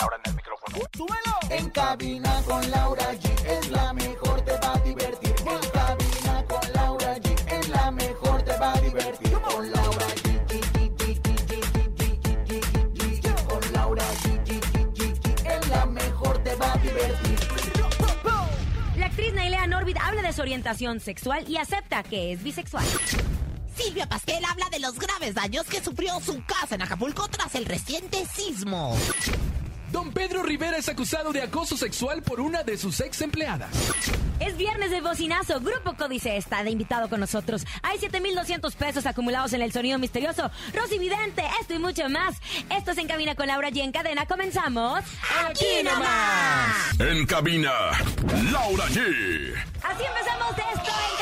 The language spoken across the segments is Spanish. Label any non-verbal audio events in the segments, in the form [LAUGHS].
Laura en el micrófono. ¡Súbelo! En cabina con Laura G es la mejor, te va a divertir. En cabina con Laura G es la mejor, te va a divertir. Con Laura G. Con Laura G. Es la mejor, te va a divertir. La actriz Nailea Norbit habla de su orientación sexual y acepta que es bisexual. Silvia Pasquel habla de los graves daños que sufrió su casa en Acapulco tras el reciente sismo. Don Pedro Rivera es acusado de acoso sexual por una de sus ex empleadas. Es viernes de bocinazo. Grupo Códice está de invitado con nosotros. Hay 7,200 pesos acumulados en el sonido misterioso. Rosy Vidente, esto y mucho más. Esto es En Cabina con Laura G. En cadena. Comenzamos. ¡Aquí nomás! En cabina, Laura G. Así empezamos esto en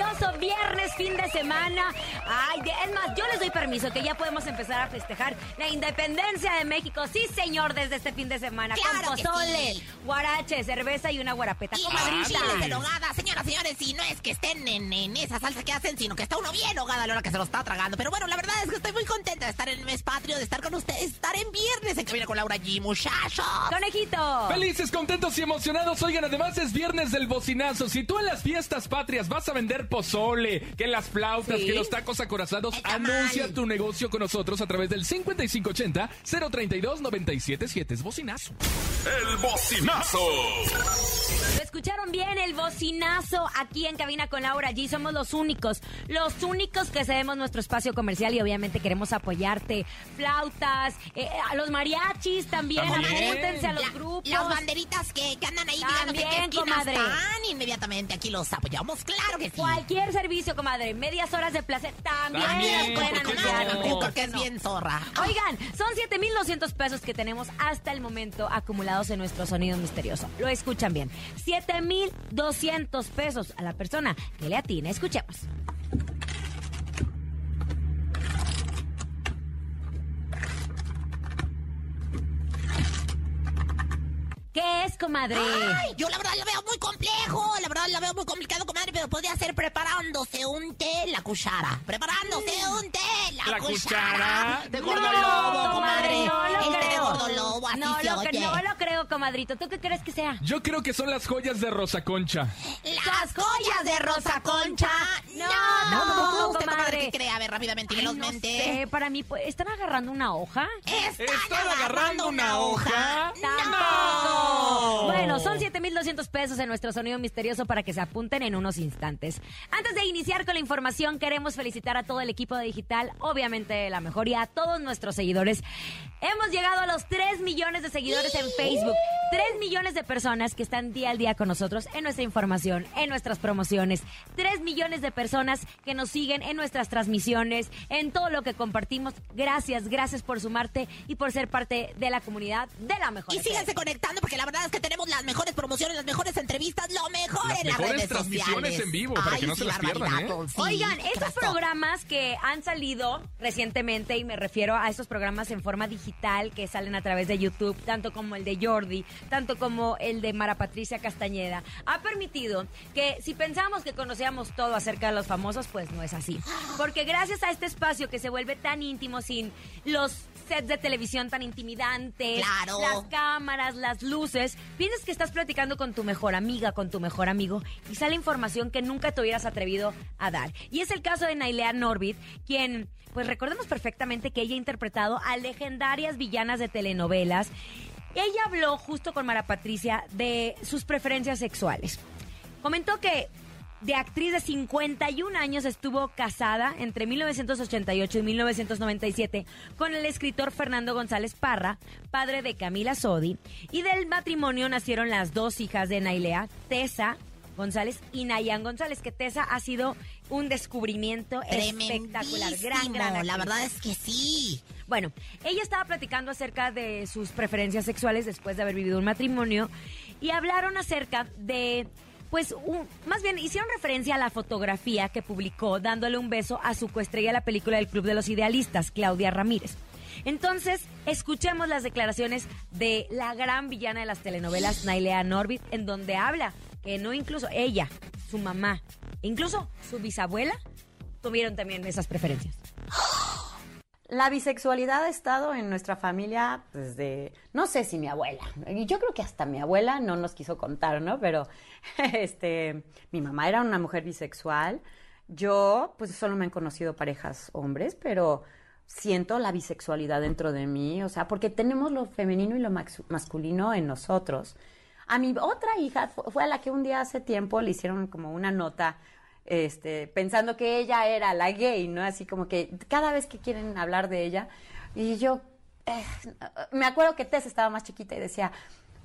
maravilloso viernes, fin de semana. Ay, de- es más, yo les doy permiso que ya podemos empezar a festejar la independencia de México. Sí, señor, desde este fin de semana. Claro con pozole, sí. guarache, cerveza y una guarapeta. Y Comadrita. en hogada, señoras y señores, y no es que estén en, en esa salsa que hacen, sino que está uno bien hogada a la hora que se lo está tragando. Pero bueno, la verdad es que estoy muy contenta de estar en el mes patrio, de estar con ustedes, estar en viernes en cabina con Laura G, muchachos. Conejito. Felices, contentos y emocionados. Oigan, además es viernes del bocinazo. Si tú en las fiestas patrias vas a vender pozole, que las flautas, Sí. que los tacos acorazados, anuncia tu negocio con nosotros a través del 5580-032-977. Es bocinazo. El bocinazo. Lo escucharon bien, el bocinazo aquí en Cabina con Laura G. Somos los únicos, los únicos que cedemos nuestro espacio comercial y obviamente queremos apoyarte. Flautas, eh, a los mariachis también, También. apúntense a los La- grupos. Las banderitas que, que andan ahí, También, esquina comadre. están. Inmediatamente aquí los apoyamos, claro que sí. Cualquier servicio, comadre, medias horas de placer también, También, las pueden ¿por qué anunciar. no? Azúcar, que es bien zorra. Oigan, son 7,200 pesos que tenemos hasta el momento acumulados en nuestro sonido misterioso. Lo escuchan bien. 7,200 pesos a la persona que le atine. Escuchemos. ¿Qué es, comadre? Ay, yo la verdad la veo muy complejo, la verdad la veo muy complicado, comadre, pero podría ser preparándose un té la cuchara. Preparándose un té la, ¿La cuchara? De gordo No, lobo, comadre. no lo el té de creo. gordo lobo, así no se lo, oye. no lo creo, comadrito. ¿Tú qué crees que sea? Yo creo que son las joyas de Rosa Concha. Las joyas de Rosa Concha. No, No, usted, comadre. ¿qué cree? A ver, rápidamente, Ay, no velozmente. sé, para mí, pues, ¿están agarrando una hoja? ¿Están, ¿Están agarrando una hoja? ¡Tampoco! Bueno, son 7,200 pesos en nuestro sonido misterioso para que se apunten en unos instantes. Antes de iniciar con la información, queremos felicitar a todo el equipo de Digital, obviamente la mejor, y a todos nuestros seguidores. Hemos llegado a los 3 millones de seguidores en Facebook. 3 millones de personas que están día al día con nosotros en nuestra información, en nuestras promociones. 3 millones de personas que nos siguen en nuestras transmisiones, en todo lo que compartimos. Gracias, gracias por sumarte y por ser parte de la comunidad de la mejor. Y síganse conectando porque la verdad es que tenemos las mejores promociones, las mejores entrevistas, lo mejor Las en las mejores redes transmisiones sociales. en vivo, para Ay, que no se las pierdan, ¿eh? sí, Oigan, ¿qué estos pasó? programas que han salido recientemente, y me refiero a estos programas en forma digital que salen a través de YouTube, tanto como el de Jordi, tanto como el de Mara Patricia Castañeda, ha permitido que si pensamos que conocíamos todo acerca de los famosos, pues no es así. Porque gracias a este espacio que se vuelve tan íntimo sin los sets de televisión tan intimidantes, Claro. las cámaras, las luces, piensas que estás platicando con tu mejor amiga, con tu mejor amigo, y sale información que nunca te hubieras atrevido a dar. Y es el caso de Nailea Norbit, quien, pues recordemos perfectamente que ella ha interpretado a legendarias villanas de telenovelas. Ella habló justo con Mara Patricia de sus preferencias sexuales. Comentó que de actriz de 51 años estuvo casada entre 1988 y 1997 con el escritor Fernando González Parra, padre de Camila Sodi, y del matrimonio nacieron las dos hijas de Nailea, Tessa González y Nayan González, que Tessa ha sido un descubrimiento espectacular. Gran, La verdad es que sí. Bueno, ella estaba platicando acerca de sus preferencias sexuales después de haber vivido un matrimonio y hablaron acerca de pues un- más bien hicieron referencia a la fotografía que publicó dándole un beso a su coestrella de la película del Club de los Idealistas, Claudia Ramírez. Entonces, escuchemos las declaraciones de la gran villana de las telenovelas, Nailea Norbit, en donde habla que no incluso ella, su mamá, incluso su bisabuela, tuvieron también esas preferencias. [GASPS] [LAUGHS] La bisexualidad ha estado en nuestra familia desde, no sé si mi abuela, y yo creo que hasta mi abuela no nos quiso contar, ¿no? Pero, [LAUGHS] este, mi mamá era una mujer bisexual. Yo, pues solo me han conocido parejas hombres, pero siento la bisexualidad dentro de mí, o sea, porque tenemos lo femenino y lo masculino en nosotros. A mi otra hija fu- fue a la que un día hace tiempo le hicieron como una nota este, pensando que ella era la gay, ¿no? Así como que cada vez que quieren hablar de ella, y yo eh, me acuerdo que Tess estaba más chiquita y decía,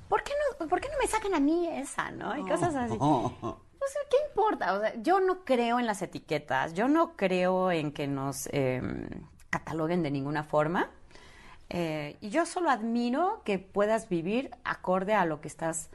¿por qué no, por qué no me sacan a mí esa, no? Y cosas así. [LAUGHS] Pues, ¿qué importa? O sea, yo no creo en las etiquetas, yo no creo en que nos eh, cataloguen de ninguna forma. Eh, y yo solo admiro que puedas vivir acorde a lo que estás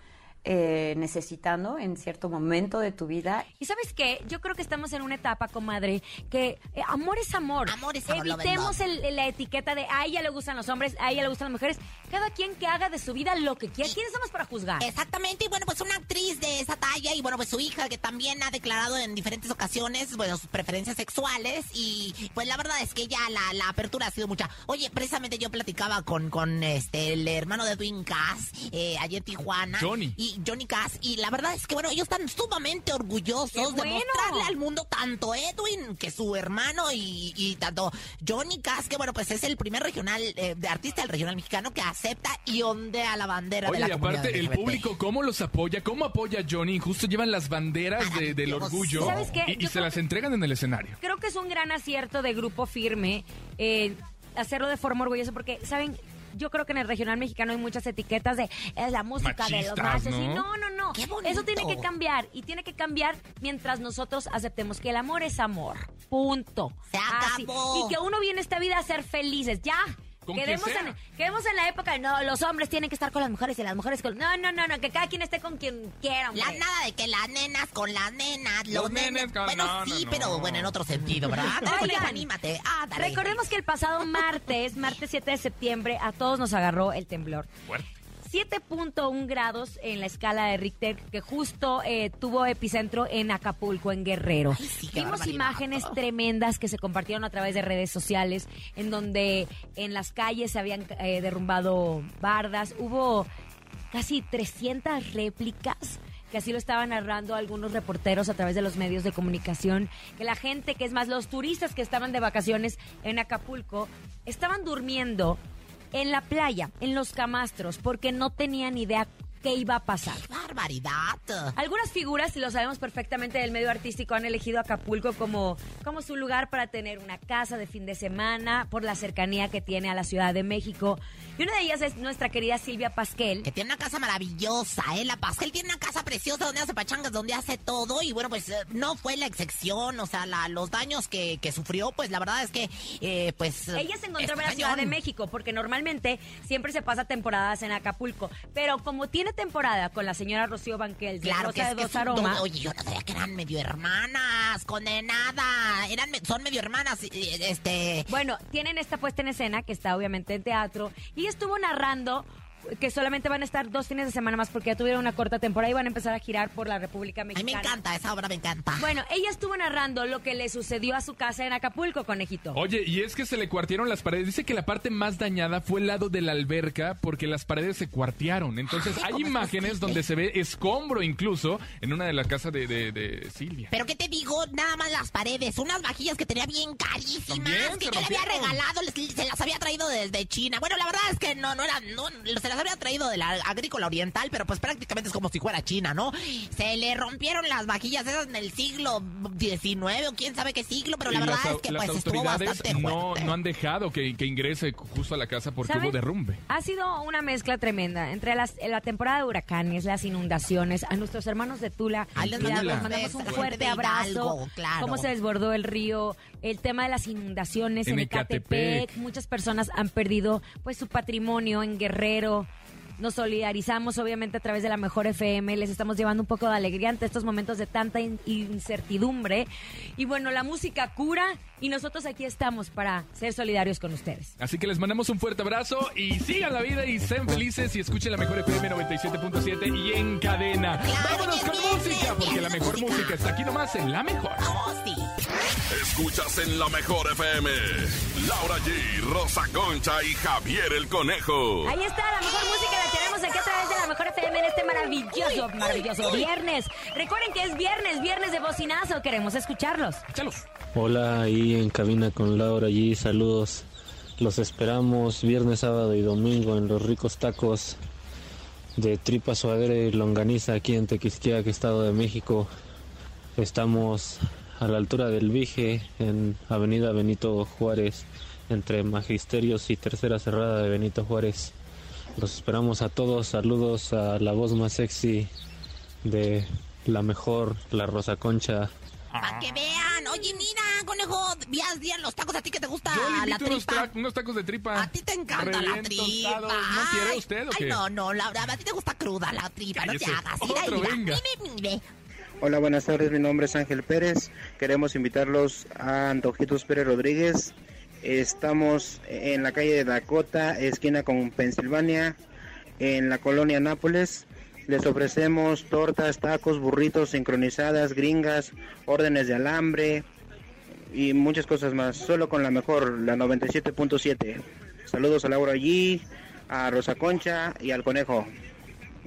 eh, necesitando en cierto momento de tu vida. Y sabes qué, yo creo que estamos en una etapa, comadre, que eh, amor es amor. Amor es amor, love and Evitemos el- la etiqueta de a ella le gustan los hombres, a ella le gustan las mujeres. Cada quien que haga de su vida lo que quiera. ¿Quiénes somos para juzgar? Exactamente, y bueno, pues una actriz de esa talla y bueno, pues su hija que también ha declarado en diferentes ocasiones, bueno, sus preferencias sexuales y pues la verdad es que ya la, la apertura ha sido mucha. Oye, precisamente yo platicaba con, con este, el hermano de Edwin Cass, eh, allí en Tijuana. Johnny. Y Johnny Cass, y la verdad es que bueno, ellos están sumamente orgullosos ¡Qué de bueno! mostrarle al mundo tanto Edwin que su hermano y, y tanto Johnny Cass, que bueno, pues es el primer regional, eh, de artista del regional mexicano que acepta y ondea la bandera Oye, de y la comunidad aparte, el LGBT. público, ¿cómo los apoya? ¿Cómo apoya a Johnny? Justo llevan las banderas de- del Maravilloso. orgullo ¿Sabes qué? y, y Yo se creo las que- entregan en el escenario. Creo que es un gran acierto de grupo firme eh, hacerlo de forma orgullosa porque, ¿saben? Yo creo que en el regional mexicano hay muchas etiquetas de es la música de los Machistas, machos. Y ¿no? no, no, no. ¡Qué bonito! Eso tiene que cambiar. Y tiene que cambiar mientras nosotros aceptemos que el amor es amor. Punto. Se Así. acabó. Y que uno viene a esta vida a ser felices. Ya. Con que Quedemos sea. en, quedemos en la época de no, los hombres tienen que estar con las mujeres y las mujeres con. No, no, no, no, que cada quien esté con quien quiera. hombre. La nada de que las nenas con las nenas, los, Los nenes nenes. con- Bueno, no, no, sí, no. pero bueno, en otro sentido, ¿verdad? [LAUGHS] Oigan, anímate. Ándale. Recordemos que el pasado martes, martes 7 de septiembre, a todos nos agarró el temblor. Fuerte. 7.1 grados en la escala de Richter, que justo eh, tuvo epicentro en Acapulco, en Guerrero. Ay, sí, Vimos imágenes tremendas que se compartieron a través de redes sociales, en donde en las calles se habían eh, derrumbado bardas. Hubo casi 300 réplicas que así lo estaban narrando algunos reporteros a través de los medios de comunicación, que la gente, que es más, los turistas que estaban de vacaciones en Acapulco, estaban durmiendo en la playa, en los camastros, porque no tenían idea qué iba a pasar. ¡Qué barbaridad! Algunas figuras, y lo sabemos perfectamente del medio artístico, han elegido Acapulco como, como su lugar para tener una casa de fin de semana por la cercanía que tiene a la Ciudad de México. Y una de ellas es nuestra querida Silvia Pasquel. Que tiene una casa maravillosa, ¿eh? La Pascal tiene una casa preciosa donde hace pachangas, donde hace todo. Y bueno, pues eh, no fue la excepción. O sea, la- los daños que, que sufrió, pues la verdad es que, eh, pues. Ella se encontró en la Ciudad de. México porque normalmente siempre se pasa temporadas en Acapulco. Pero como tiene temporada con la señora Rocío Banquel de Claro Rosa que es, de que Dos es un Oye, yo no sabía que eran medio hermanas, condenada. Eran, me- son medio hermanas, este. Bueno, tienen esta puesta en escena que está obviamente en teatro y ella estuvo narrando que solamente van a estar dos fines de semana más porque ya tuvieron una corta temporada y van a empezar a girar por la República A mí Mexicana. me encanta, esa obra me encanta. Bueno, ella estuvo narrando lo que le sucedió a su casa en Acapulco, conejito. Oye, y es que se le cuartearon las paredes. Dice que la parte más dañada fue el lado de la alberca porque las paredes se cuartearon. Entonces Ay, hay ¿cómo es imágenes donde se ve escombro incluso en una de las casas de, de- de Silvia. Pero ¿qué te digo? Nada más las paredes, unas vajillas que tenía bien carísimas, También que se yo le había regalado, se las había traído desde China. Bueno, la verdad es que no, no eran, no, se las las había traído de la agrícola oriental, pero pues prácticamente es como si fuera China, ¿no? Se le rompieron las vajillas esas en el siglo XIX o quién sabe qué siglo, pero la Y verdad las, es que las pues estuvo bastante no, no han dejado que, que ingrese justo a la casa porque ¿Saben? hubo derrumbe. Ha sido una mezcla tremenda entre las, la temporada de huracanes, las inundaciones, a nuestros hermanos de Tula. Les mandamos un fuerte abrazo. Hidalgo, claro. Cómo se desbordó el río, el tema de las inundaciones en, En Ecatepec. Ecatepec. Muchas personas han perdido pues su patrimonio en Guerrero. Nos solidarizamos obviamente a través de la mejor FM, les estamos llevando un poco de alegría ante estos momentos de tanta in- incertidumbre. Y bueno, la música cura y nosotros aquí estamos para ser solidarios con ustedes. Así que les mandamos un fuerte abrazo y sigan la vida y sean felices y escuchen la mejor FM 97.7 y en cadena. Vámonos con música, porque la mejor música. está aquí nomás en la mejor. Escuchas en la mejor FM. Laura G, Rosa Concha y Javier el Conejo. Ahí está, la mejor música la tenemos aquí a través de la mejor FM en este maravilloso, maravilloso viernes. Recuerden que es viernes, viernes de bocinazo, queremos escucharlos. Hola, ahí en cabina con Laura allí, saludos. Los esperamos viernes, sábado y domingo en los ricos tacos de tripa suadera y longaniza aquí en Tequisquiac, Estado de México. Estamos a la altura del Vije en Avenida Benito Juárez, entre Magisterios y Tercera Cerrada de Benito Juárez. Los esperamos a todos, saludos a la voz más sexy de la mejor, la Rosa Concha. Para que vean. Oye, mira, conejo, vías bien los tacos. ¿A ti que te gusta Yo le la invito unos, tripa? tra- unos tacos de tripa. A ti te encanta la tripa. ¿No quiere Ay, usted o Ay, qué? no, no, Laura, a ti te gusta cruda la tripa. No te Cállese. hagas. Mira, Otro, mira, venga. mire, mire. Hola, buenas tardes. Mi nombre es Ángel Pérez. Queremos invitarlos a Antojitos Pérez Rodríguez. Estamos en la calle de Dakota, esquina con Pensilvania, en la colonia Nápoles. Les ofrecemos tortas, tacos, burritos, sincronizadas, gringas, órdenes de alambre y muchas cosas más. Solo con la mejor, la 97.7. Saludos a Laura G, a Rosa Concha y al Conejo.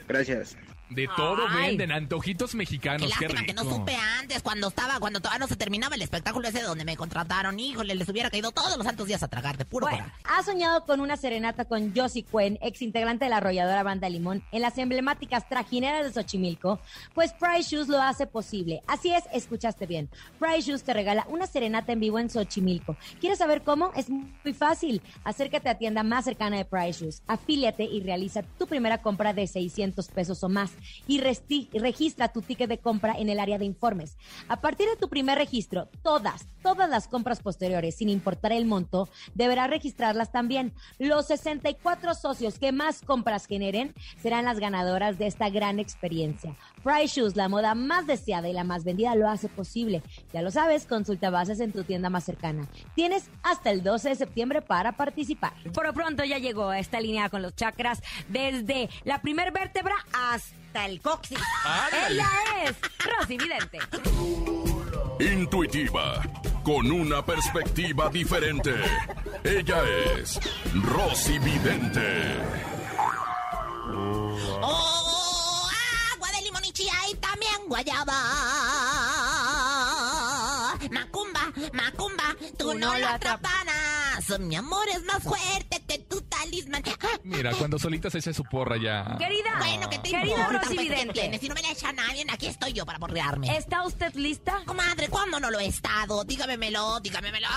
Gracias. De todo Ay. venden, antojitos Qué mexicanos, qué, lástima que no rico. supe antes, cuando estaba, cuando todavía no se terminaba el espectáculo ese donde me contrataron. Híjole, les hubiera caído todos los santos días a tragar de puro Bueno, ha soñado con una serenata con Josie Cuen, ex integrante de la arrolladora Banda Limón, en las emblemáticas trajineras de Xochimilco, pues Price Shoes lo hace posible. Así es, escuchaste bien. Price Shoes te regala una serenata en vivo en Xochimilco. ¿Quieres saber cómo? Es muy fácil. Acércate a tienda más cercana de Price Shoes, afíliate y realiza tu primera compra de 600 pesos o más y registra tu ticket de compra en el área de informes. A partir de tu primer registro, todas, todas las compras posteriores, sin importar el monto, deberás registrarlas también. Los 64 socios que más compras generen serán las ganadoras de esta gran experiencia. Price Shoes, la moda más deseada y la más vendida, lo hace posible. Ya lo sabes, consulta bases en tu tienda más cercana. Tienes hasta el 12 de septiembre para participar. Por lo pronto ya llegó a esta línea con los chakras desde la primer vértebra hasta el coxis. Ándale. Ella es Rosy Vidente. Intuitiva, con una perspectiva diferente. Ella es Rosy Vidente. ¡Oh! ¡Agua de limón y chía y también guayaba! Macumba, Macumba, tú no lo Mi amor es más fuerte que tu talismán. Mira, cuando solita se echa su porra ya. Querida, Bueno, que te querida importa? Rosy Pues. Si no me la echa nadie, aquí estoy yo para borrearme. ¿está usted lista? Comadre, ¿cuándo no lo he estado? Dígamemelo, dígamemelo.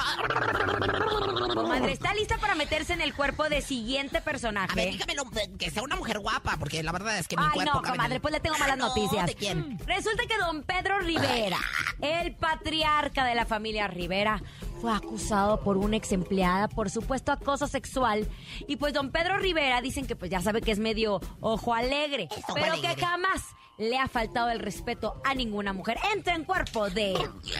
Comadre, ¿está lista para meterse en el cuerpo de siguiente A ver, personaje? dígamelo, eh, que sea una mujer guapa, porque la verdad es que mi Ay, cuerpo... no, comadre, pues le tengo malas Ah, no, noticias. ¿De quién? Resulta que don Pedro Rivera, el patriarca de la familia Rivera, fue acusado por una ex empleada por supuesto acoso sexual. Y pues don Pedro Rivera dicen que pues ya sabe que es medio ojo alegre, ojo pero alegre. que jamás le ha faltado el respeto a ninguna mujer. Entra en cuerpo de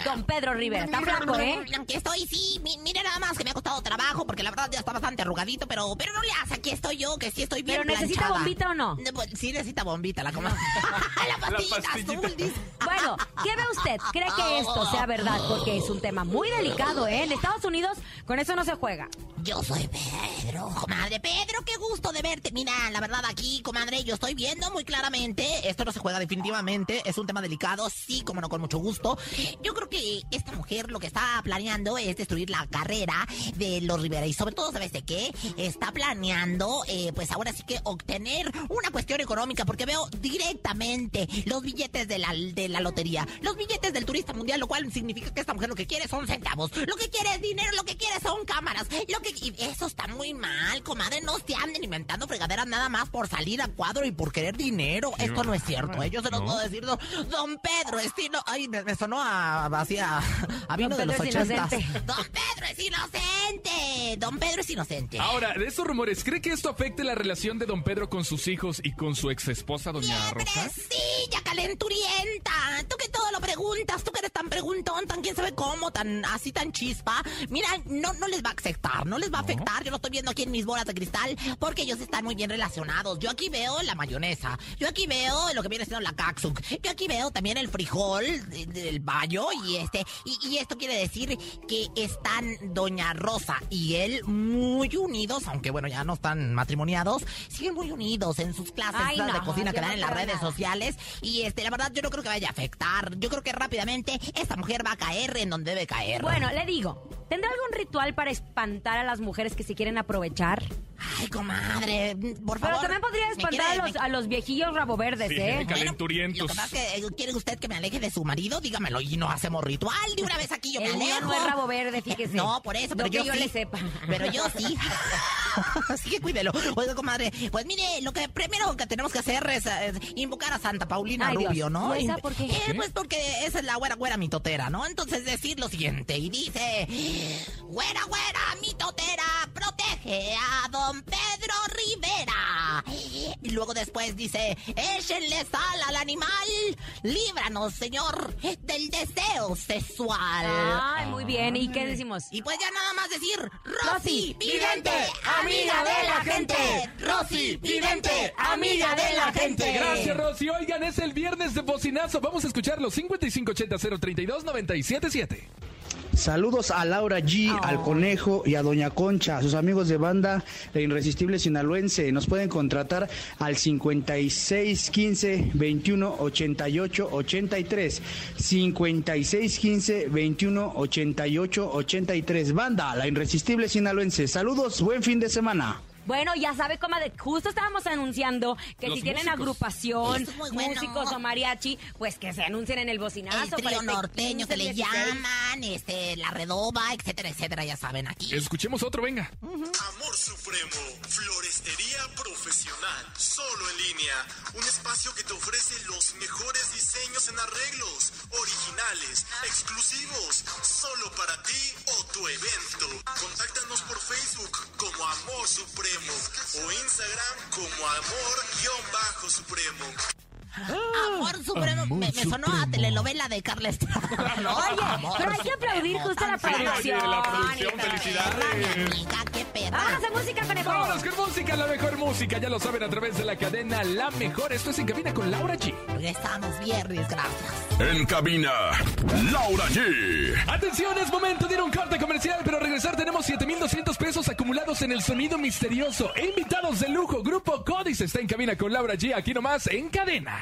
don Pedro Rivera. Está flaco, ¿eh? Aquí estoy, sí. mi- Mire nada más que me ha costado trabajo porque la verdad ya está bastante arrugadito, pero, pero no le hace. Aquí estoy yo, que sí estoy bien ¿Pero necesita planchada. bombita o no? pues, Sí necesita bombita, la comadre. [LAUGHS] la pastillita pastillita. azul, dice. Bueno, ¿qué ve usted? ¿Cree que esto sea verdad? Porque es un tema muy delicado, ¿eh? En Estados Unidos con eso no se juega. Yo soy. Pedro, comadre, Pedro, qué gusto de verte. Mira, la verdad aquí, comadre, yo estoy viendo muy claramente, esto no se juega definitivamente, es un tema delicado, sí, como no, con mucho gusto. Yo creo que esta mujer lo que está planeando es destruir la carrera de los Rivera y sobre todo, ¿sabes de qué? Está planeando, eh, pues ahora sí que obtener una cuestión económica, porque veo directamente los billetes de la, de la lotería, los billetes del turista mundial, lo cual significa que esta mujer lo que quiere son centavos, lo que quiere es dinero, lo que quiere son cámaras, lo que... y eso está muy mal, comadre, no se anden inventando fregaderas nada más por salir a cuadro y por querer dinero. Esto no es cierto, ¿eh? yo se los puedo decir, don, don Pedro Estino, ay, me, me sonó a, así a, a vino Don de los ochentas. Don Pedro es inocente, don Pedro es inocente. Ahora, de estos rumores, ¿cree que esto afecte la relación de don Pedro con sus hijos y con su ex esposa, doña Rosa? Siempre calenturienta. Tú que todo lo preguntas, tú que eres tan preguntón, tan quién sabe cómo, tan así tan chispa. Mira, no, no les va a afectar, no les va a afectar. Yo lo estoy viendo aquí en mis bolas de cristal porque ellos están muy bien relacionados. Yo aquí veo la mayonesa, yo aquí veo lo que viene siendo la caxuc, yo aquí veo también el frijol de- del bayo y este y, y esto quiere decir que están doña Rosa y él muy unidos, aunque bueno ya no están matrimoniados, siguen muy unidos en sus clases Ay, de cocina que dan no en las redes nada. sociales y este la verdad yo no creo que vaya a afectar. Yo creo que rápidamente esta mujer va a caer en donde debe caer. Bueno, le digo, ¿tendrá algún ritual para espantar a las mujeres que se quieren aprovechar? Ay, comadre, por Pero favor. también podría espantar quiere- a los, me- a los viejillos rabo verdes, Sí, ¿eh? calenturientos. Lo que pasa es que eh, quiere usted que me aleje de su marido, dígamelo y no hacemos ritual. De una vez aquí yo me El alejo. no es rabo verde, fíjese. No, por eso, No pero que yo, yo sí. le sepa. Pero yo sí. [LAUGHS] [LAUGHS] Así que cuídelo. Oiga, comadre, pues mire, lo que primero que tenemos que hacer es, invocar a Santa Paulina Ay, Dios. Rubio, ¿no? ¿Y esa por qué? Eh, pues porque esa es la güera güera mitotera, ¿no? Entonces decir lo siguiente y dice, güera güera mitotera, protege a don Pedro Rivera. Y luego después dice, échenle sal al animal, líbranos, señor, del deseo sexual. Ay, muy bien. ¿Y qué decimos? Y pues ya nada más decir, Rosy, Rosy, vidente, amiga de la gente. Rosy, vidente, amiga de la gente. Gracias, Rosy. Oigan, es el viernes de bocinazo. Vamos a escucharlo. 5580-032-977. Saludos a Laura G, al Conejo y a Doña Concha, a sus amigos de banda La Irresistible Sinaloense. Nos pueden contratar al 5615 21 88 83. 5615 21 88 83. Banda La Irresistible Sinaloense. Saludos, buen fin de semana. Bueno, ya sabe, comadre, justo estábamos anunciando que Los si tienen músicos. agrupación, bueno. músicos o mariachi, pues que se anuncien en el bocinazo. El para trío este norteño 15, que le 16. llaman, este, la redoba, etcétera, etcétera, ya saben aquí. Escuchemos otro, venga. Amor Supremo, florestería profesional, solo en línea. Un espacio que te ofrece los mejores diseños en arreglos, originales, exclusivos, solo para ti o tu evento. Contáctanos por Facebook como Amor Supremo o Instagram como Amor-Supremo. Amor Supremo, me, me sonó a telenovela de Carla Estrada. ¿no? [LAUGHS] Oye, Amor pero hay que aplaudir justo la tan producción. Oye, la producción, felicidades. Qué perra. Vámonos a música, conejo. Vámonos con música, la mejor música. Ya lo saben a través de la cadena La Mejor. Esto es En Cabina con Laura G. Regresamos viernes, gracias. En cabina, Laura G. Atención, es momento de ir a un corte comercial, pero al regresar tenemos 7,200 pesos acumulados en el sonido misterioso. E invitados de lujo, Grupo Códice está en cabina con Laura G. Aquí nomás, en cadena.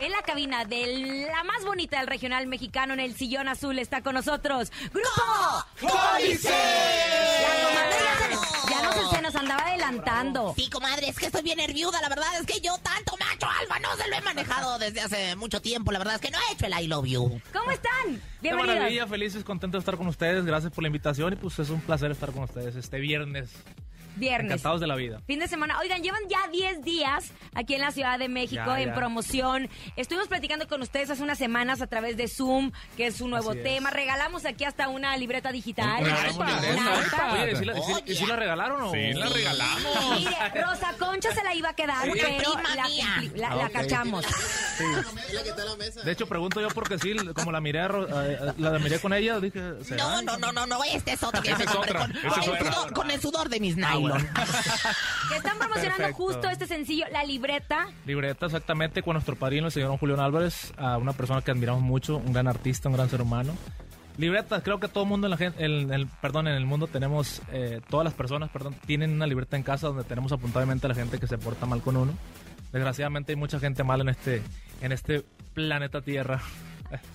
en la cabina de la más bonita del regional mexicano, en el sillón azul, está con nosotros. ¡Grupo! ¡Códice! La comadre ya, se- ya no se, se nos andaba adelantando. Sí, comadre, es que estoy bien nerviuda. La verdad es que yo tanto macho alfa no se lo he manejado desde hace mucho tiempo. La verdad es que no he hecho el I love you. ¿Cómo están? Qué Bienvenidos. maravilla, felices, contentos de estar con ustedes. Gracias por la invitación y pues es un placer estar con ustedes este viernes. Viernes. Encantados de la vida. Fin de semana. Oigan, llevan ya 10 días aquí en la Ciudad de México Ya, en ya. promoción. Estuvimos platicando con ustedes hace unas semanas a través de Zoom, que es un nuevo Así es. tema. Regalamos aquí hasta una libreta digital. Oye, ¿y si la, si la regalaron o...? Sí, la regalamos. Mire, Rosa Concha se la iba a quedar, pero prima la, la- Ah, la ok. cachamos. De hecho, pregunto yo porque sí, como la miré, a Ro- la miré con ella, dije... ¿será? No, no, no, no, no, este es otro que me es con, con es el sudor, con el sudor de mis Ah, [LAUGHS] Que están promocionando Perfecto. justo este sencillo, la libreta. Libreta exactamente con nuestro padrino, el señor Julián Álvarez, a una persona que admiramos mucho, un gran artista, un gran ser humano. Libretas, creo que todo el mundo en la gente, en el, perdón, en el mundo tenemos, eh, todas las personas, perdón, tienen una libreta en casa donde tenemos apuntadamente a la gente que se porta mal con uno. Desgraciadamente hay mucha gente mala en este, en este planeta Tierra.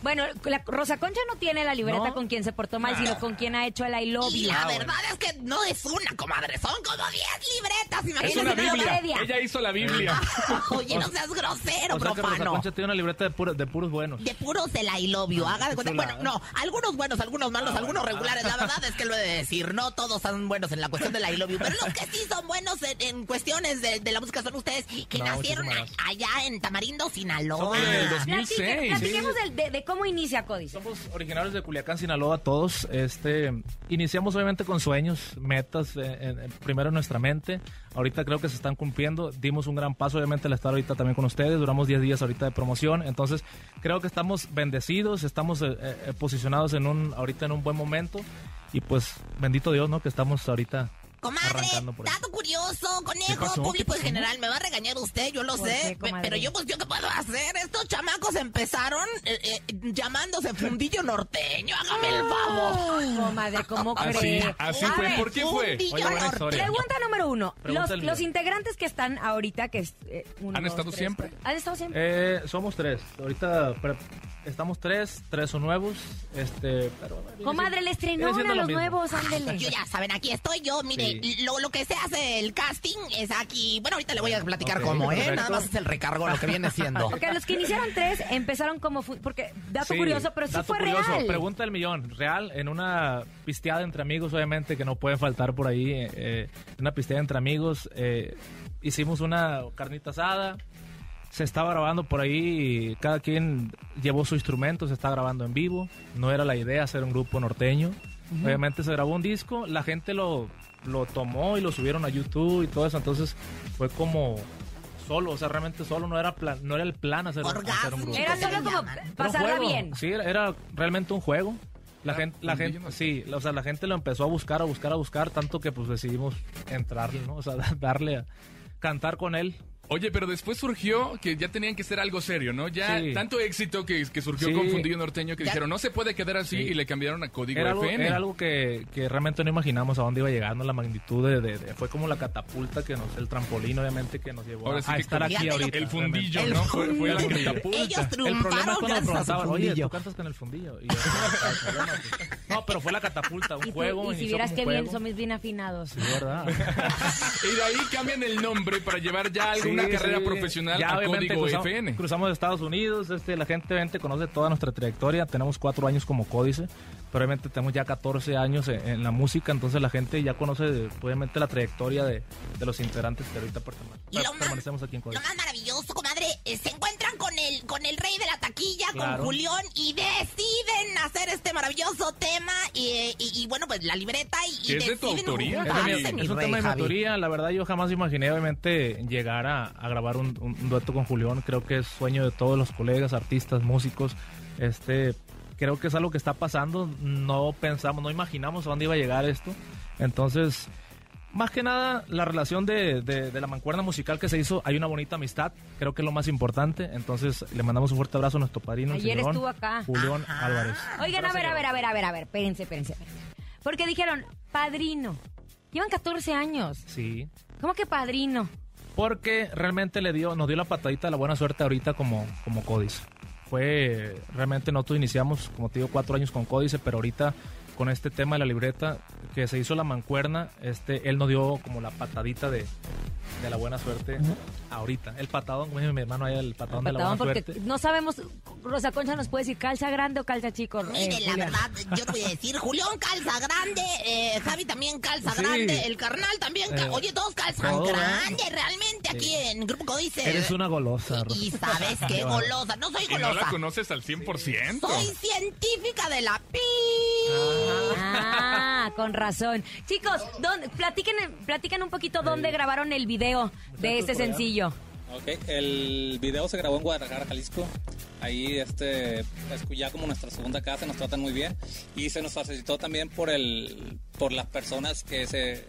Bueno, la Rosa Concha no tiene la libreta ¿No? con quien se portó mal, sino con quien ha hecho el I love Y you. la verdad es que no es una, comadre, son como 10 libretas, imagínate. una una Biblia. Biblia. Ella hizo la Biblia. [LAUGHS] Oye, no seas grosero, o sea que Rosa profano. Concha tiene una libreta de, puros de puros buenos. De puros el I love you, haga de cuenta. Bueno, no, algunos buenos, algunos malos, algunos regulares. La verdad es que lo he de decir. No todos son buenos en la cuestión del I love you, pero los que sí son buenos en, en cuestiones de, de la música son ustedes que No, nacieron allá en Tamarindo, Sinaloa. Del Platique- 2006. Platiquemos del- de, cómo inicia Códice. Somos originarios de Culiacán, Sinaloa, todos. Este, iniciamos obviamente con sueños, metas, eh, primero en nuestra mente. Ahorita creo que se están cumpliendo. Dimos un gran paso, obviamente, al estar ahorita también con ustedes. Duramos 10 días ahorita de promoción. Entonces, creo que estamos bendecidos, estamos eh, eh, posicionados en un, ahorita en un buen momento. Y pues, bendito Dios, ¿no? Que estamos ahorita Comadre, dato curioso, conejo, público ¿Qué en general, me va a regañar usted, yo lo ¿Por sé, qué, pero yo pues yo qué puedo hacer, estos chamacos empezaron eh, eh, llamándose fundillo norteño, hágame el favor. Comadre, ¿cómo Así, cree? así A fue. ver, ¿Por qué fue? fundillo Oye. Pregunta número uno. Los, los integrantes que están ahorita, que es eh, uno, ¿Han dos, estado tres, siempre? cuatro. ¿Han estado siempre? Eh, somos tres. Ahorita pre- estamos tres, tres son nuevos. Este, pero, Comadre, les viene estrenó siendo a lo los mismo. nuevos, ándele. Yo ya saben, aquí estoy yo, mire, Sí. lo, lo que se hace el casting es aquí, bueno, ahorita le voy a platicar cómo, ¿eh? perfecto. Nada más es el recargo, lo que viene siendo. [LAUGHS] Porque los que iniciaron tres empezaron como... Porque, dato Sí, curioso, pero sí dato fue curioso, real. Pregunta del millón. Real, en una pisteada entre amigos, obviamente, que no puede faltar por ahí. eh, eh, una pisteada entre amigos. eh, hicimos una carnita asada. Se estaba grabando por ahí. Cada quien llevó su instrumento. Se está grabando en vivo. No era la idea hacer un grupo norteño. Obviamente se grabó un disco. La gente lo, lo tomó y lo subieron a YouTube y todo eso. Entonces fue como solo. O sea, realmente solo. No era, plan, no era el plan hacer, hacer un grupo. Era solo como pasarla bien. Sí, era, era realmente un juego. La gente, la gente, sí, o sea, la gente lo empezó a buscar, a buscar, a buscar, tanto que pues decidimos entrarle, ¿no? O sea, [LAUGHS] darle a cantar con él. Oye, pero después surgió que ya tenían que ser algo serio, ¿no? Ya Sí. tanto éxito que, que surgió Sí. con Fundillo Norteño que Ya- dijeron, no se puede quedar así Sí. y le cambiaron a Código Era algo, FM. era algo que, que realmente no imaginamos a dónde iba llegando, la magnitud de, de- de- fue como la catapulta que nos, el trampolín obviamente que nos llevó Ahora a, sí a que estar aquí ahorita. El fundillo, El ¿no? Fue, fue la fundillo. catapulta. Ellos El problema es cuando preguntaban, oye. ¿tú cantas con el fundillo? Y yo, "No, pues". no, pero fue la catapulta, un Y, juego. y si vieras un bien, juego. somos bien afinados. Sí, ¿verdad? [LAUGHS] Y de ahí cambian el nombre para llevar ya alguna Sí, carrera sí. profesional Ya, a obviamente, Código cruzamos, FN. Cruzamos Estados Unidos, este, la gente obviamente conoce toda nuestra trayectoria, tenemos cuatro años como códice, pero obviamente tenemos ya 14 años en, en la música, entonces la gente ya conoce obviamente la trayectoria de, de los integrantes que ahorita pertenecen- Y lo más- permanecemos aquí en Lo Códice. más maravilloso, comadre, eh, se encuentran con el, con el rey de la taquilla, Claro. con Julián, y deciden hacer este maravilloso tema. Y, y- y, bueno, pues la libreta y, y ¿Que es de tu autoría? Es, mi- mi es un rey, tema de mi autoría, la verdad yo jamás imaginé obviamente llegar a, a grabar un, un- un dueto con Julián, creo que es sueño de todos los colegas, artistas, músicos, este, creo que es algo que está pasando, no pensamos, no imaginamos a dónde iba a llegar esto, entonces, más que nada, la relación de, de- de la mancuerna musical que se hizo, hay una bonita amistad, creo que es lo más importante, entonces le mandamos un fuerte abrazo a nuestro padrino, Ayer estuvo acá. Julián Álvarez. Oigan, a ver, a ver, a ver, a ver, a ver, espérense. espérense. Porque dijeron, padrino. Llevan 14 años. Sí. ¿Cómo que padrino? Porque realmente le dio, nos dio la patadita de la buena suerte ahorita como, como Códice. Fue, realmente nosotros iniciamos, como te digo, cuatro años con Códice, pero ahorita con este tema de la libreta, que se hizo la mancuerna, este, él nos dio como la patadita de, de la buena suerte ahorita. El patadón, como dice mi hermano ahí, el patadón, de la Patadón, buena porque suerte. no sabemos, Rosa Concha nos puede decir calza grande o calza chico. eh, Mire, la Julián? verdad, yo te voy a decir, Julián calza grande, eh, Javi también calza Sí. grande, el carnal también, ca- Eh, oye, todos calzan todo, ¿eh? grande, realmente, aquí Sí. en Grupo Códice. Eres una golosa, Rosa. Y sabes [LAUGHS] qué golosa, no soy Y no la golosa, conoces al 100%. soy científica de la pi. Ah, con razón. Chicos, ¿dónde, platiquen, platiquen un poquito dónde grabaron el video de este sencillo. Ok, el video se grabó en Guadalajara, Jalisco. Ahí este es ya como nuestra segunda casa, nos tratan muy bien y se nos facilitó también por el por las personas que se,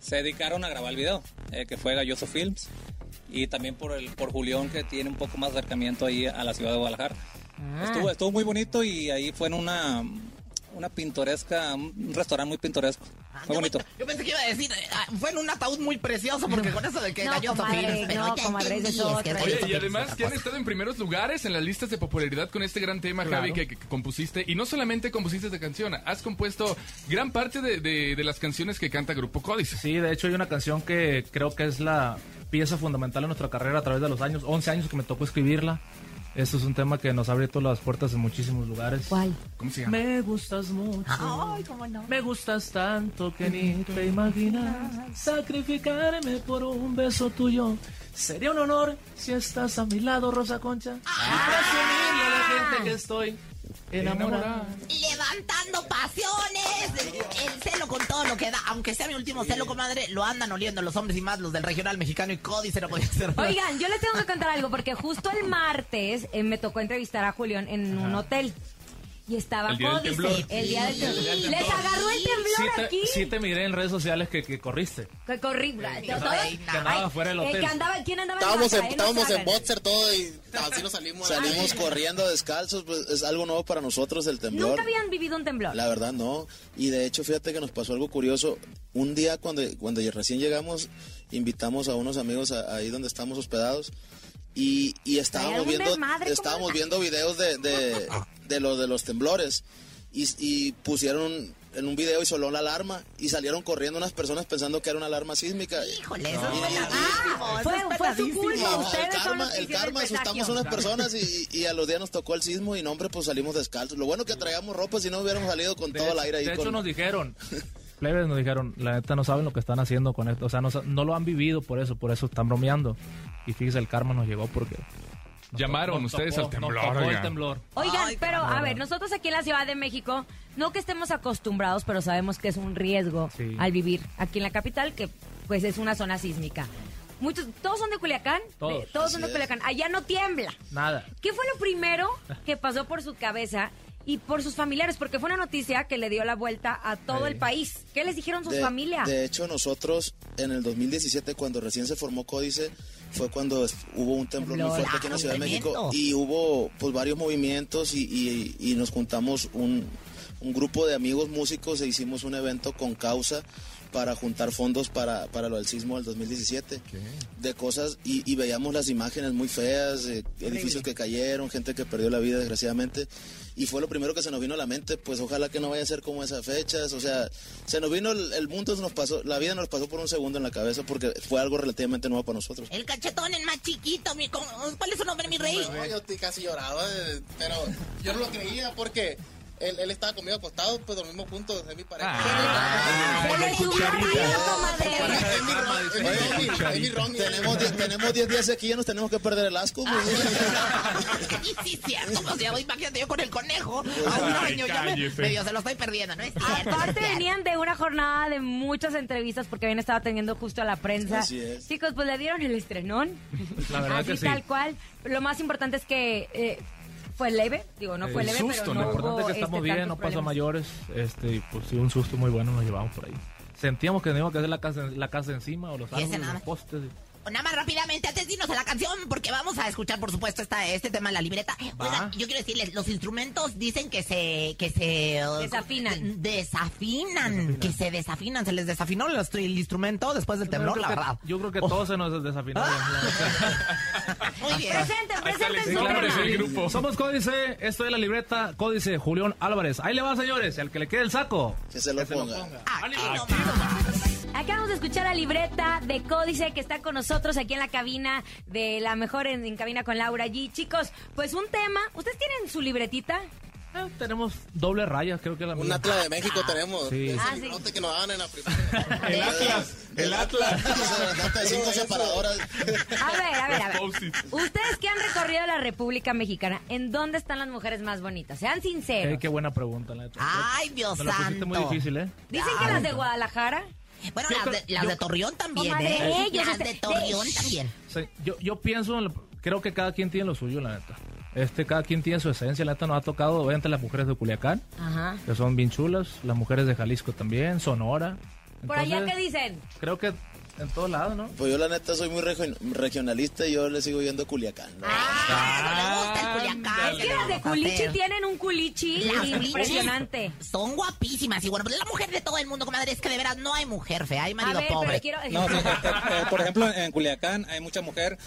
se dedicaron a grabar el video, eh, que fue Galloso Films y también por el por Julián que tiene un poco más de acercamiento ahí a la ciudad de Guadalajara. Ah. Estuvo estuvo muy bonito y ahí fue en una una pintoresca, un restaurante muy pintoresco. Bonito. Yo pensé que iba a decir, ah, fue en un ataúd muy precioso, porque con eso de que No, comadre, no, comadre, ese es entendí, otro. que Oye, y además que han estado en primeros lugares en las listas de popularidad con este gran tema. Javi, que, compusiste. Y no solamente compusiste esta canción, has compuesto gran parte de las canciones que canta Grupo Códice. Sí, de hecho hay una canción que creo que es la pieza fundamental en nuestra carrera a través de los años, 11 años que me tocó escribirla. Esto es un tema que nos ha abierto las puertas en muchísimos lugares. ¿Cuál? ¿Cómo se llama? Me gustas mucho. Ay, cómo no. Me gustas tanto que ni te imaginas sacrificarme por un beso tuyo. Sería un honor si estás a mi lado, Rosa Concha. Y presumirle a la gente que estoy enamorada. Levantando pasiones, el celo con todo lo que da, aunque sea mi último celo, comadre, lo andan oliendo los hombres y más los del regional mexicano y Códice no podía ser. más. Oigan, yo les tengo que contar algo porque justo el martes eh, me tocó entrevistar a Julián en un hotel. Y estaba El día del Códice, temblor. el día del Sí, temblor. del Les agarró el Sí temblor te, aquí. sí te miré en redes sociales que, que corriste. Que corrí. Que andaba fuera del Eh, hotel. que andaba, ¿Quién andaba Estábamos en, en, estábamos en boxer todo y así nos salimos. Salimos corriendo descalzos, pues es algo nuevo para nosotros el temblor. Nunca habían vivido un temblor. La verdad no. Y de hecho, fíjate que nos pasó algo curioso. Un día cuando, cuando recién llegamos, invitamos a unos amigos a- ahí donde estamos hospedados. Y, y estábamos viendo, desmadre, estábamos viendo videos de, de, de lo de los temblores. Y, y pusieron en un video y sonó la alarma y salieron corriendo unas personas pensando que era una alarma sísmica. Híjole, eso es peladísimo, eso Fue, fue su culpa. no, Ustedes el karma, los el karma asustamos a unas personas y, y a los días nos tocó el sismo y no, hombre, pues salimos descalzos. Lo bueno que traíamos ropa, si no hubiéramos salido con De, todo el aire ahí. de hecho con- nos dijeron, [LAUGHS] plebes nos dijeron, la neta no saben lo que están haciendo con esto. O sea, no, sa- no lo han vivido por eso, por eso están bromeando. Y fíjese, el karma nos llegó porque... nos Llamaron nos ustedes tocó- al temblor, Nos tocó el oigan. temblor. Oigan, pero a ver, nosotros aquí en la Ciudad de México, no que estemos acostumbrados, pero sabemos que es un riesgo Sí. al vivir aquí en la capital, que pues es una zona sísmica. Muchos, todos son de Culiacán, Todos. De- todos son de Culiacán. Allá no tiembla. Nada. ¿Qué fue lo primero que pasó por su cabeza y por sus familiares? Porque fue una noticia que le dio la vuelta a todo Sí. el país. ¿Qué les dijeron sus de, familias? de hecho, nosotros en el 2017, cuando recién se formó Códice, fue cuando hubo un temblor muy fuerte aquí en la Ciudad de. México y hubo pues varios movimientos y, y- y nos juntamos un, un grupo de amigos músicos e hicimos un evento con causa para juntar fondos para, para lo del sismo del 2017 de cosas y, y veíamos las imágenes muy feas, eh, edificios que cayeron, gente que perdió la vida desgraciadamente y fue lo primero que se nos vino a la mente, pues ojalá que no vaya a ser como esas fechas, o sea, se nos vino el, el mundo, se nos pasó, la vida nos pasó por un segundo en la cabeza porque fue algo relativamente nuevo para nosotros. El cachetón, el más chiquito, mi, ¿cómo- ¿cuál es su nombre, mi rey? No, yo estoy casi lloraba, eh, pero yo no lo creía porque él, él estaba conmigo acostado, pues dormimos juntos, es mi pareja. Marido, comadre. Es mi ron- es mi roomie, es mi roomie. Tenemos die- tenemos 10 días aquí, ya nos tenemos que perder el asco. pues. Y sí, cierto, pues ya, imagínate yo con el conejo a un año, ya me, medio se lo estoy perdiendo, ¿no es cierto? Aparte venían de una jornada de muchas entrevistas porque habían estado teniendo justo a la prensa. Así es. Chicos, pues le dieron el estrenón. La verdad Así que sí. tal cual. Lo más importante es que eh, fue leve. Digo, no fue El leve, susto, pero lo no importante hubo, es que estamos este, bien, no pasó a mayores. Este, y pues sí, un susto muy bueno nos llevamos por ahí. Sentíamos que teníamos que hacer la casa, la casa encima o los árboles, los postes. Nada más rápidamente, antes de irnos a la canción, porque vamos a escuchar, por supuesto, esta, este tema en la libreta. Oigan, yo quiero decirles, los instrumentos dicen que se... Que se Desafinan. Desafinan, que se desafinan. Se les desafinó el, el instrumento después del temblor, la que- verdad. Yo creo que todo se nos desafinó. [LAUGHS] Muy bien. Presenten, presenten que. Somos Códice, esto es la libreta Códice Julián Álvarez. Ahí le va, señores, y al que le quede el saco. Que se lo ponga. Acabamos de escuchar la libreta de Códice que está con nosotros aquí en la cabina de la mejor en, en cabina con Laura G. Chicos, pues un tema. ¿Ustedes tienen su libretita? tenemos doble raya, creo que la Un. Atlas de México tenemos. Sí. Ah, sí. que nos daban en la primera. [LAUGHS] El Atlas, el Atlas. [LAUGHS] Cinco separadoras. A ver, a ver, a ver. Ustedes que han recorrido la República Mexicana, ¿en dónde están las mujeres más bonitas? Sean sinceros. Eh, qué buena pregunta, la neta. Ay, Dios santo. muy difícil, ¿eh? Dicen que las de Guadalajara. Bueno, las creo- de, las yo- de Torreón también, ¿eh? ellos, las este- de Torreón de- también. Sí, yo, yo pienso, en lo- creo que cada quien tiene lo suyo, la neta. Este, cada quien tiene su esencia, la neta nos ha tocado, obviamente las mujeres de Culiacán, Ajá. que son bien chulas, las mujeres de Jalisco también, Sonora. Por allá, ¿qué dicen? Creo que en todos lados, ¿no? Pues yo la neta soy muy regio- regionalista y yo le sigo yendo a Culiacán. ¿no? Ah, no le gusta el Culiacán. Es que las de culichi tienen un culichi impresionante. Son guapísimas y bueno, la mujer de todo el mundo, comadre, es que de veras no hay mujer fea, hay marido A ver, pobre. pero quiero... No, sí, eh, por ejemplo, en Culiacán hay mucha mujer,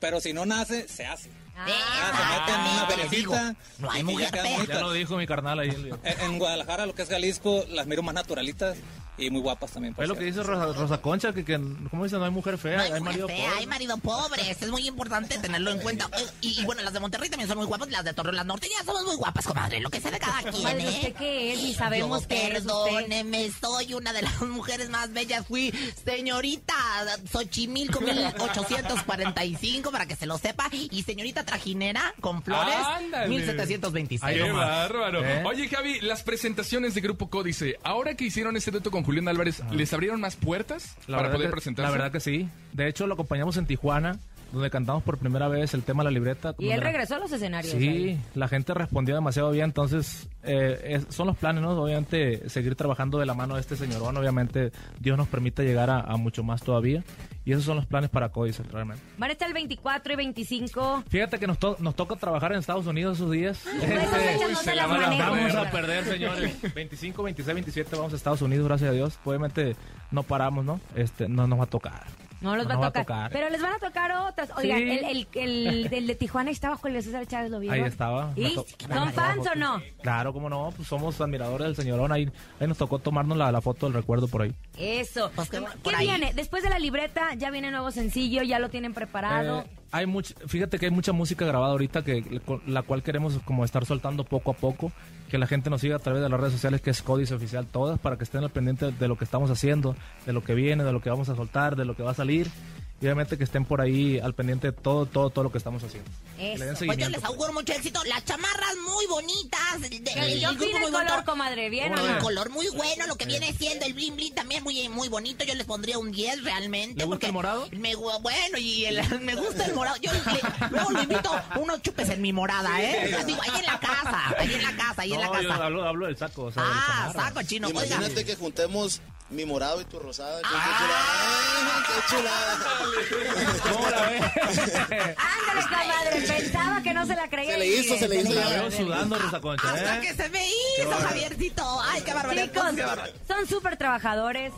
pero si no nace, se hace. Ah, Ah, se meten en una perecita. no hay mujer fea. Ya lo dijo mi carnal ahí. En, en Guadalajara, lo que es Jalisco, las miro más naturalitas y muy guapas también. Es lo que dice Rosa, Rosa Concha, que, que, ¿cómo dice? No hay mujer fea, No hay, hay mujer marido fea, pobre. hay marido pobre, es muy importante tenerlo en cuenta. Eh, Y, y bueno, las de Monterrey también son muy guapas, las de Torreón, las norteñas somos muy guapas, comadre, lo que sea de cada quien, Comadre, ¿eh? ¿usted qué es? Ni sabemos Yo, qué es usted. Perdóneme, soy una de las mujeres más bellas. Fui señorita Xochimilco 1845, para que se lo sepa. Y señorita trajinera con flores Ándale. 1726. Qué nomás. bárbaro. ¿Eh? Oye, Javi, las presentaciones de Grupo Códice, ahora que hicieron ese dueto con Julián Álvarez, ¿les abrieron más puertas La para poder que- presentarse? La verdad que sí. De hecho, lo acompañamos en Tijuana, donde cantamos por primera vez el tema La Libreta. Y él la- regresó a los escenarios. Sí, ahí. la gente respondió demasiado bien, entonces eh, es- son los planes, ¿no? Obviamente seguir trabajando de la mano de este señorón, obviamente Dios nos permite llegar a, a mucho más todavía y esos son los planes para Códice, realmente. Van a estar el 24 y 25. Fíjate que nos, to- nos toca trabajar en Estados Unidos esos días. Esas fechas no se las van a- vamos a perder, señores. 25, 26, 27 vamos a Estados Unidos, gracias a Dios. Obviamente no paramos, ¿no? Este, no nos va a tocar. No los No va a nos va a tocar. tocar. Pero les van a tocar otras. Oigan, Sí. el, el, el, [LAUGHS] de Tijuana estaba Julio César Chávez, ¿lo vieron? Ahí estaba. ¿Y? ¿Son fans o no? Claro, cómo no, pues somos admiradores del señorón. Ahí, ahí nos tocó tomarnos la, la foto del recuerdo por ahí. Eso. Pues que, ¿Qué por ahí- viene? Después de la libreta, ya viene nuevo sencillo, ya lo tienen preparado. Eh, hay much, fíjate que hay mucha música grabada ahorita que la cual queremos como estar soltando poco a poco, que la gente nos siga a través de las redes sociales que es Códice Oficial todas para que estén al pendiente de lo que estamos haciendo, de lo que viene, de lo que vamos a soltar, de lo que va a salir y obviamente que estén por ahí al pendiente de todo, todo, todo lo que estamos haciendo. Le den Pues yo les auguro mucho éxito. Las chamarras muy bonitas. de- el Yo grupo opino muy el bonito. color, comadre, ¿bien El color muy bueno, lo que viene siendo el bling bling también muy, muy bonito. Yo les pondría un 10 realmente. ¿Le gusta porque el morado? Me, bueno, y el- [LAUGHS] me gusta el morado. Yo le- luego le invito unos chupes en mi morada, ¿eh? Digo, ahí en la casa, ahí en la casa, ahí en la No, yo casa. hablo, hablo del saco. O sea, Ah, saco chino. Oiga, Imagínate que juntemos mi morado y tu rosada. Qué chulada. ¿Cómo la ves? Ándale, comadre, pensaba que no se la creía. Se le hizo, se le hizo. La veo sudando, Rosa Concha, hasta ¿eh? que se me hizo, Javiercito. Ay, qué barbaridad. Chicos, qué barbaridad. son súper trabajadores.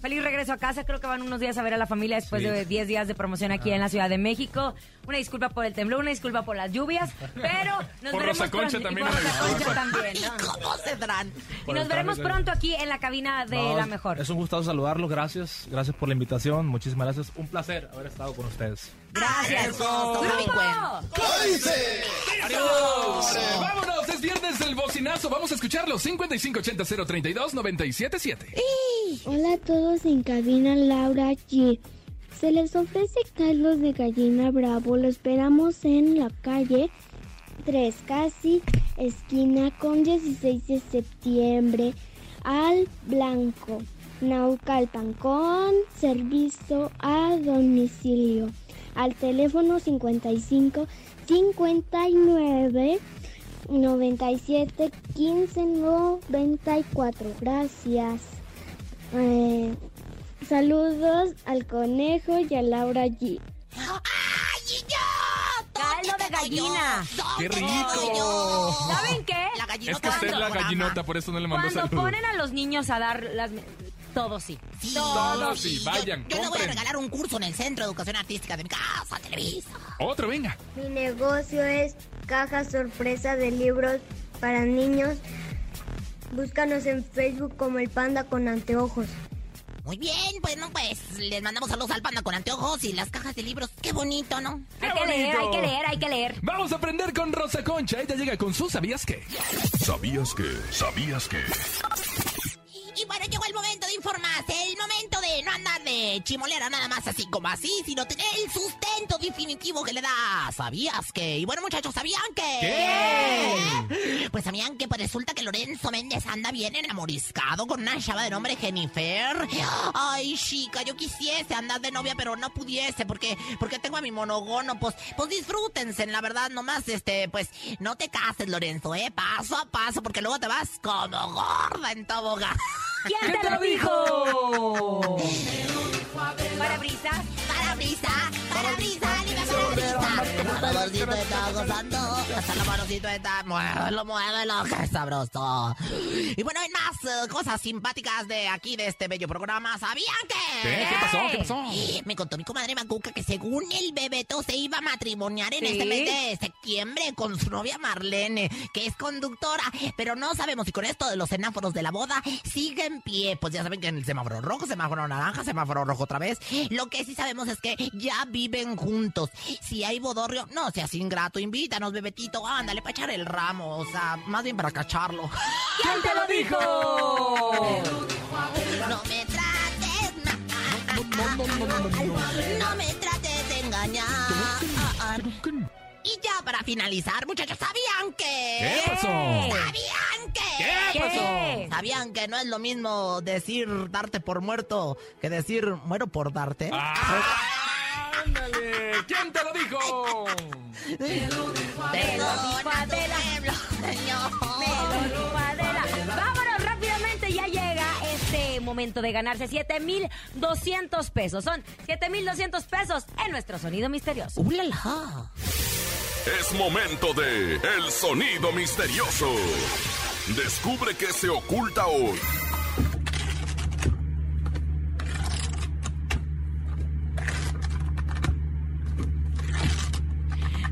Feliz regreso a casa. Creo que van unos días a ver a la familia después Sí. de 10 días de promoción aquí en la Ciudad de México. Una disculpa por el temblor, una disculpa por las lluvias, pero [LAUGHS] nos Por veremos Rosa Concha pronto. también Y por una Rosa Concha disculpa. también, ¿no? [LAUGHS] ¿Cómo se verán? Y Por nos veremos pronto aquí en la cabina de No, La Mejor. Es un gusto saludarlos, gracias. Gracias por la invitación, muchísimas gracias. Un placer haber estado con ustedes. Gracias. Eso. ¡Adiós! ¡Vámonos! Es viernes del bocinazo. Vamos a escucharlo. 5580 032 977. Hola a todos en cabina Laura G. Se les ofrece caldos de gallina bravo. Lo esperamos en la calle 3, casi esquina con 16 de septiembre al Blanco. Naucalpan con servicio a domicilio. Al teléfono 55 59 97 15 94. Gracias. Eh, Saludos al conejo y a Laura G. Caldo de gallina. ¡Qué rico! ¿Saben qué? Es que usted es la gallinota, por eso no le mandó Cuando saludos. ponen a los niños a dar las... Todo sí. Todo sí, vayan, Yo le voy a compren. regalar un curso en el Centro de Educación Artística de mi casa, Televisa. Otro, venga. Mi negocio es caja sorpresa de libros para niños. Búscanos en Facebook como el panda con anteojos. Muy bien, bueno, pues les mandamos saludos al panda con anteojos y las cajas de libros. Qué bonito, ¿no? Hay que leer, hay que leer, hay que leer. Vamos a aprender con Rosa Concha. Ella llega con su ¿Sabías qué? ¿Sabías que? ¿Sabías que? Y bueno, llegó el momento de informarse, el momento de no andar de chimolera nada más así como así, sino tener el sustento definitivo que le da. ¿Sabías que? Y bueno, muchachos, ¿sabían que? ¿Qué? Pues sabían que pues resulta que Lorenzo Méndez anda bien enamoriscado con una chava de nombre Jennifer. Ay, chica, yo quisiese andar de novia, pero no pudiese porque porque tengo a mi monogono. Pues pues disfrútense, la verdad, nomás este, pues no te cases, Lorenzo, eh, paso a paso, porque luego te vas como gorda en tobogán. ¿Quién te lo dijo? ¿Parabrisas? Parabrisa, parabrisa, parabrisa. Motorcito está gozando, hasta la manocito está, muévelo, muévelo, qué sabroso. Y bueno, hay más eh, cosas simpáticas de aquí, de este bello programa. ¿Sabían que? ¿Qué? ¿Qué pasó? ¿Qué pasó? Eh, Me contó mi comadre Macuca que según el Bebeto se iba a matrimoniar en ¿Sí? este mes de septiembre con su novia Marlene, que es conductora, pero no sabemos si con esto de los semáforos de la boda sigue en pie. Pues ya saben que en el semáforo rojo, semáforo naranja, semáforo rojo otra vez. Lo que sí sabemos es que ya viven juntos. Si hay bodorrio, no seas ingrato, invítanos, bebetito, ándale para echar el ramo, o sea, más bien para cacharlo. ¿Quién te lo dijo? No me trates mal, no me trates de engañar. Y ya para finalizar, muchachos, ¿sabían que? ¿Qué pasó? ¿Sabían que? ¿Qué pasó? ¿Sabían que no es lo mismo decir darte por muerto que decir muero por darte? ¡Ándale! ¿Quién te lo dijo? Me lo dijo Adela. Me lo dijo Adela. Vámonos rápidamente, ya llega este momento de ganarse 7,200 pesos. Son 7,200 pesos en nuestro sonido misterioso. ¡Ulala! Es momento de El Sonido Misterioso. Descubre qué se oculta hoy.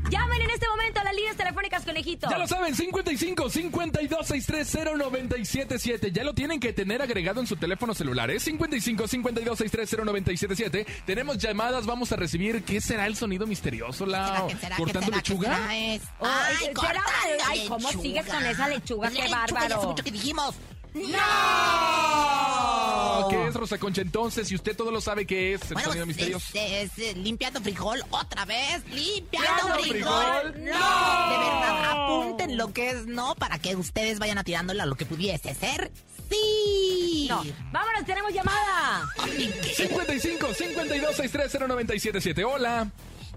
Llamen en este momento a las líneas telefónicas, conejito. Ya lo saben, 55 52 630 977. Ya lo tienen que tener agregado en su teléfono celular. Es 55 52 630 977. Tenemos llamadas, vamos a recibir. ¿Qué será el sonido misterioso? La cortando lechuga. Ay, Ay, ¿cómo sigues con esa lechuga? ¡Qué Lechuga, ya bárbaro! hace mucho que dijimos. ¡No! ¿Qué es Rosa Concha entonces? Si usted todo lo sabe, ¿qué es el Bueno, sonido pues, misterioso? es, es, eh, limpiando frijol otra vez. Limpiando ¡Limpiando frijol. frijol! ¡No! De verdad, apunten lo que es no para que ustedes vayan atirándole a lo que pudiese ser. ¡Sí! No. ¡Vámonos, tenemos llamada! 55 52 630 977. Hola.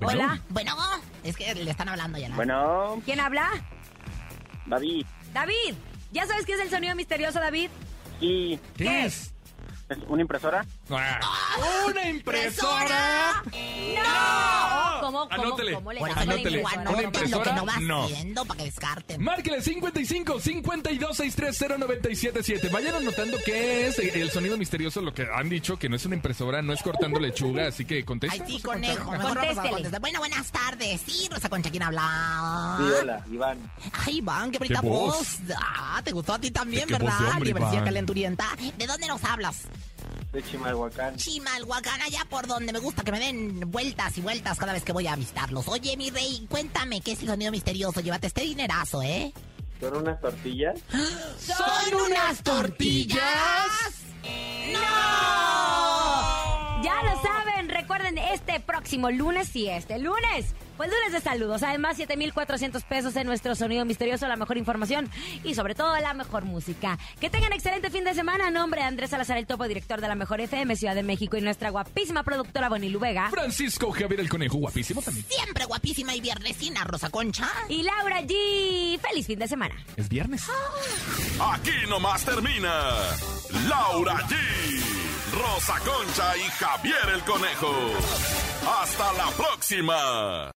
Hola. Bueno, es que le están hablando ya. ¿no? Bueno, ¿Quién habla? David, David. ¿Ya sabes qué es el sonido misterioso, David? ¿y ¿Qué es? es una impresora? Ah, ¡Una impresora! ¡No! ¿Cómo, cómo, Anótele. cómo le le Anótele. ¿Una anoten lo que impresora? no va No. haciendo para que descarten. Márquele 55 52 630 977. Vayan anotando qué es el sonido misterioso, lo que han dicho, que no es una impresora, no es cortando lechuga, así que Ay, contesta. sí, Rosa conejo. Mejor vamos a Contéstele. contestar. Bueno, buenas tardes. Sí, Rosa Concha, ¿quién habla? Sí, hola, Iván. Ay, Iván, qué bonita ¿Qué voz. voz? Ah, te gustó a ti también, ¿Qué voz de ¿verdad? hombre, Diversidad Iván? calenturienta. ¿De dónde nos hablas? De Chimalhuacán. Chimalhuacán, allá por donde me gusta que me den vueltas y vueltas cada vez que voy a visitarlos. Oye, mi rey, cuéntame qué es el sonido misterioso. Llévate este dinerazo, ¿eh? ¿Son unas tortillas? [GASPS] ¿Son unas tortillas? ¡No! Ya lo saben, recuerden este próximo lunes y este lunes. Pues lunes de saludos. Además, 7,400 pesos en nuestro sonido misterioso, la mejor información y sobre todo la mejor música. Que tengan excelente fin de semana. Nombre de Andrés Salazar, el topo director de la mejor FM Ciudad de México y nuestra guapísima productora Bonnie Vega. Francisco Javier el Conejo, guapísimo también. Siempre guapísima y viernesina, Rosa Concha. Y Laura G. Feliz fin de semana. Es viernes. Aquí nomás termina Laura G, Rosa Concha y Javier el Conejo. Hasta la próxima.